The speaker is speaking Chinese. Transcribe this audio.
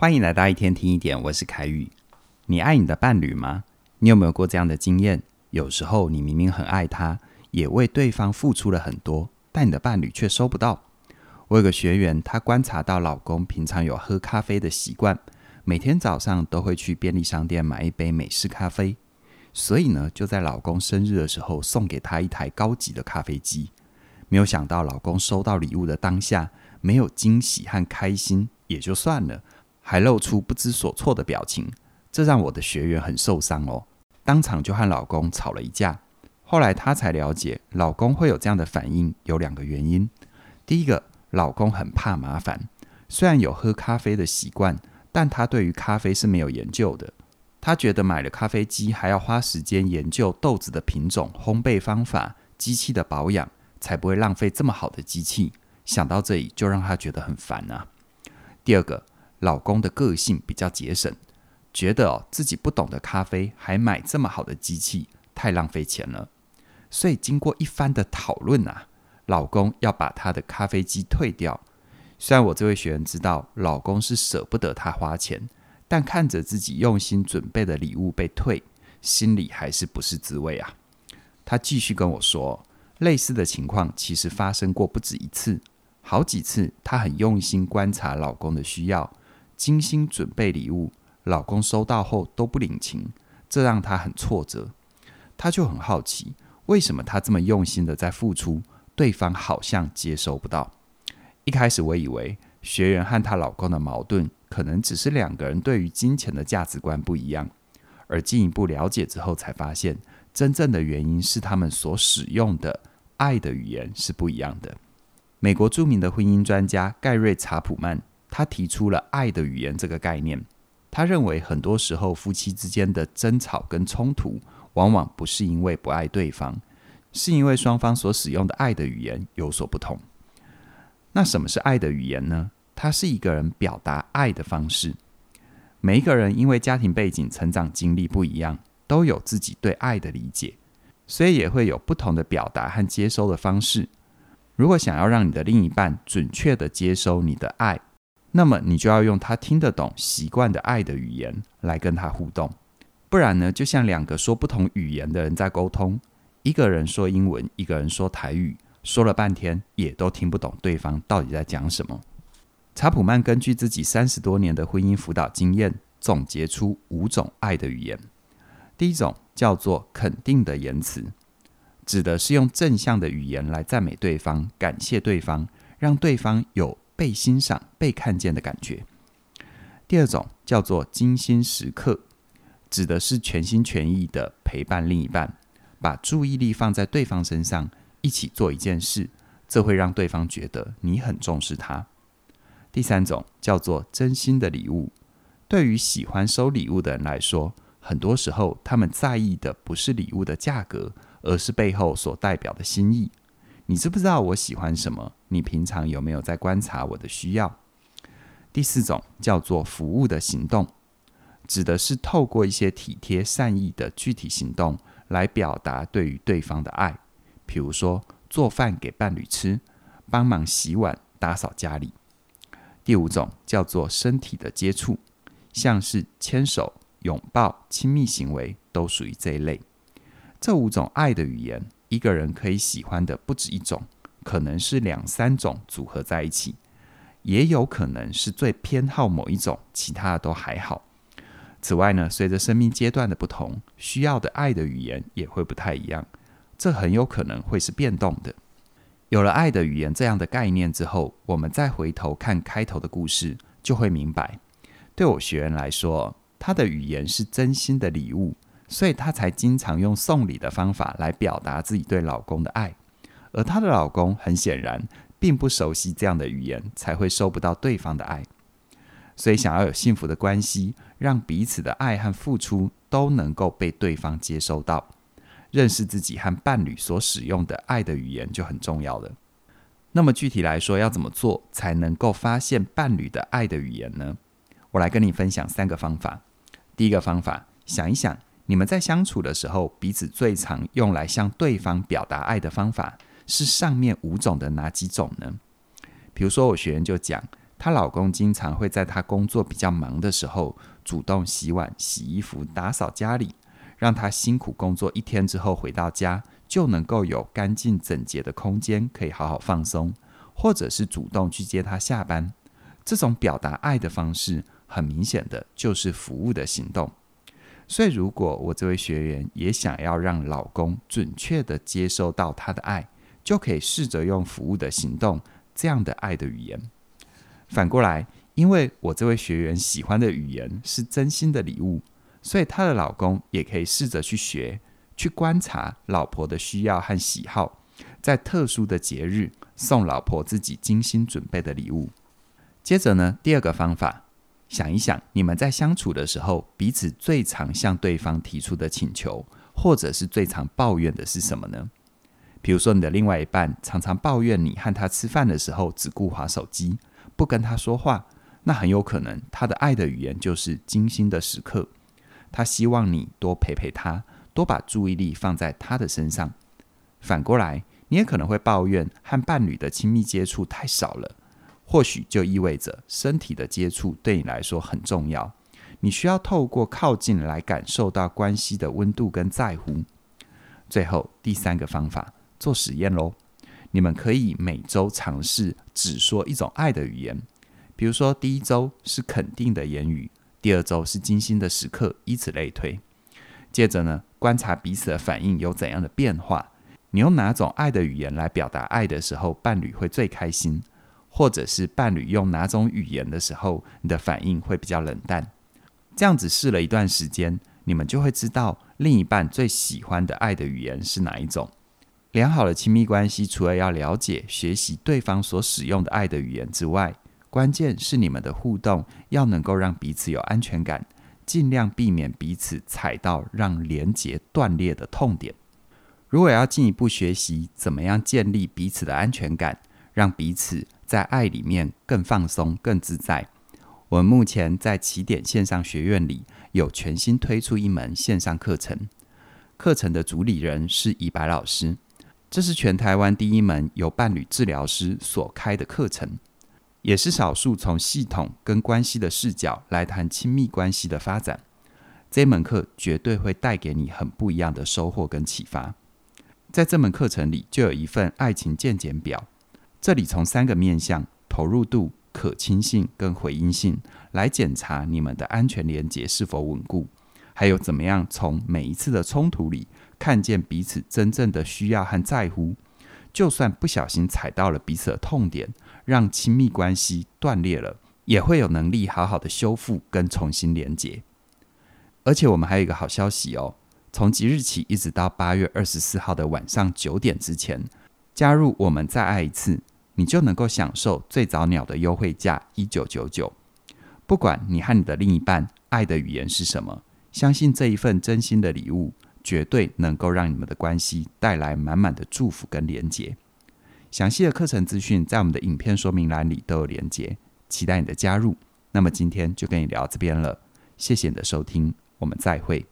欢迎来到一天听一点，我是凯宇。你爱你的伴侣吗？你有没有过这样的经验？有时候你明明很爱他，也为对方付出了很多，但你的伴侣却收不到。我有个学员，她观察到老公平常有喝咖啡的习惯，每天早上都会去便利商店买一杯美式咖啡，所以呢，就在老公生日的时候送给他一台高级的咖啡机。没有想到，老公收到礼物的当下，没有惊喜和开心也就算了。还露出不知所措的表情，这让我的学员很受伤哦，当场就和老公吵了一架。后来她才了解，老公会有这样的反应有两个原因。第一个，老公很怕麻烦，虽然有喝咖啡的习惯，但他对于咖啡是没有研究的。他觉得买了咖啡机还要花时间研究豆子的品种、烘焙方法、机器的保养，才不会浪费这么好的机器。想到这里，就让他觉得很烦啊。第二个。老公的个性比较节省，觉得哦自己不懂得咖啡，还买这么好的机器，太浪费钱了。所以经过一番的讨论啊，老公要把他的咖啡机退掉。虽然我这位学员知道老公是舍不得他花钱，但看着自己用心准备的礼物被退，心里还是不是滋味啊。他继续跟我说，类似的情况其实发生过不止一次，好几次。他很用心观察老公的需要。精心准备礼物，老公收到后都不领情，这让她很挫折。她就很好奇，为什么她这么用心的在付出，对方好像接收不到。一开始我以为学员和她老公的矛盾，可能只是两个人对于金钱的价值观不一样，而进一步了解之后，才发现真正的原因是他们所使用的爱的语言是不一样的。美国著名的婚姻专家盖瑞查普曼。他提出了“爱的语言”这个概念。他认为，很多时候夫妻之间的争吵跟冲突，往往不是因为不爱对方，是因为双方所使用的爱的语言有所不同。那什么是爱的语言呢？它是一个人表达爱的方式。每一个人因为家庭背景、成长经历不一样，都有自己对爱的理解，所以也会有不同的表达和接收的方式。如果想要让你的另一半准确地接收你的爱，那么你就要用他听得懂、习惯的爱的语言来跟他互动，不然呢，就像两个说不同语言的人在沟通，一个人说英文，一个人说台语，说了半天也都听不懂对方到底在讲什么。查普曼根据自己三十多年的婚姻辅导经验，总结出五种爱的语言。第一种叫做肯定的言辞，指的是用正向的语言来赞美对方、感谢对方，让对方有被欣赏、被看见的感觉。第二种叫做精心时刻，指的是全心全意的陪伴另一半，把注意力放在对方身上，一起做一件事，这会让对方觉得你很重视他。第三种叫做真心的礼物，对于喜欢收礼物的人来说，很多时候他们在意的不是礼物的价格，而是背后所代表的心意。你知不知道我喜欢什么？你平常有没有在观察我的需要？第四种叫做服务的行动，指的是透过一些体贴善意的具体行动来表达对于对方的爱，比如说做饭给伴侣吃，帮忙洗碗、打扫家里。第五种叫做身体的接触，像是牵手、拥抱、亲密行为都属于这一类。这五种爱的语言。一个人可以喜欢的不止一种，可能是两三种组合在一起，也有可能是最偏好某一种，其他的都还好。此外呢，随着生命阶段的不同，需要的爱的语言也会不太一样，这很有可能会是变动的。有了爱的语言这样的概念之后，我们再回头看开头的故事，就会明白，对我学员来说，他的语言是真心的礼物。所以她才经常用送礼的方法来表达自己对老公的爱，而她的老公很显然并不熟悉这样的语言，才会收不到对方的爱。所以想要有幸福的关系，让彼此的爱和付出都能够被对方接收到，认识自己和伴侣所使用的爱的语言就很重要了。那么具体来说，要怎么做才能够发现伴侣的爱的语言呢？我来跟你分享三个方法。第一个方法，想一想。你们在相处的时候，彼此最常用来向对方表达爱的方法是上面五种的哪几种呢？比如说，我学员就讲，她老公经常会在她工作比较忙的时候，主动洗碗、洗衣服、打扫家里，让她辛苦工作一天之后回到家，就能够有干净整洁的空间，可以好好放松，或者是主动去接她下班。这种表达爱的方式，很明显的就是服务的行动。所以，如果我这位学员也想要让老公准确地接收到她的爱，就可以试着用服务的行动，这样的爱的语言。反过来，因为我这位学员喜欢的语言是真心的礼物，所以她的老公也可以试着去学，去观察老婆的需要和喜好，在特殊的节日送老婆自己精心准备的礼物。接着呢，第二个方法，想一想，你们在相处的时候，彼此最常向对方提出的请求，或者是最常抱怨的是什么呢？比如说，你的另外一半常常抱怨你和他吃饭的时候只顾划手机，不跟他说话，那很有可能他的爱的语言就是精心的时刻。他希望你多陪陪他，多把注意力放在他的身上。反过来，你也可能会抱怨和伴侣的亲密接触太少了。或许就意味着身体的接触对你来说很重要，你需要透过靠近来感受到关系的温度跟在乎。最后第三个方法，做实验喽。你们可以每周尝试只说一种爱的语言，比如说第一周是肯定的言语，第二周是精心的时刻，以此类推。接着呢，观察彼此的反应有怎样的变化。你用哪种爱的语言来表达爱的时候，伴侣会最开心。或者是伴侣用哪种语言的时候，你的反应会比较冷淡。这样子试了一段时间，你们就会知道另一半最喜欢的爱的语言是哪一种。良好的亲密关系，除了要了解、学习对方所使用的爱的语言之外，关键是你们的互动要能够让彼此有安全感，尽量避免彼此踩到让连结断裂的痛点。如果要进一步学习怎么样建立彼此的安全感，让彼此在爱里面更放松、更自在。我们目前在起点线上学院里有全新推出一门线上课程，课程的主理人是以白老师，这是全台湾第一门由伴侣治疗师所开的课程，也是少数从系统跟关系的视角来谈亲密关系的发展。这门课绝对会带给你很不一样的收获跟启发。在这门课程里，就有一份爱情健检表。这里从三个面向：投入度、可亲性跟回应性，来检查你们的安全连结是否稳固，还有怎么样从每一次的冲突里看见彼此真正的需要和在乎，就算不小心踩到了彼此的痛点，让亲密关系断裂了，也会有能力好好的修复跟重新连结。而且我们还有一个好消息哦，从即日起一直到八月二十四号的晚上九点之前。加入我们再爱一次，你就能够享受最早鸟的优惠价一九九九。不管你和你的另一半爱的语言是什么，相信这一份真心的礼物绝对能够让你们的关系带来满满的祝福跟连结。详细的课程资讯在我们的影片说明栏里都有连结，期待你的加入。那么今天就跟你聊这边了，谢谢你的收听，我们再会。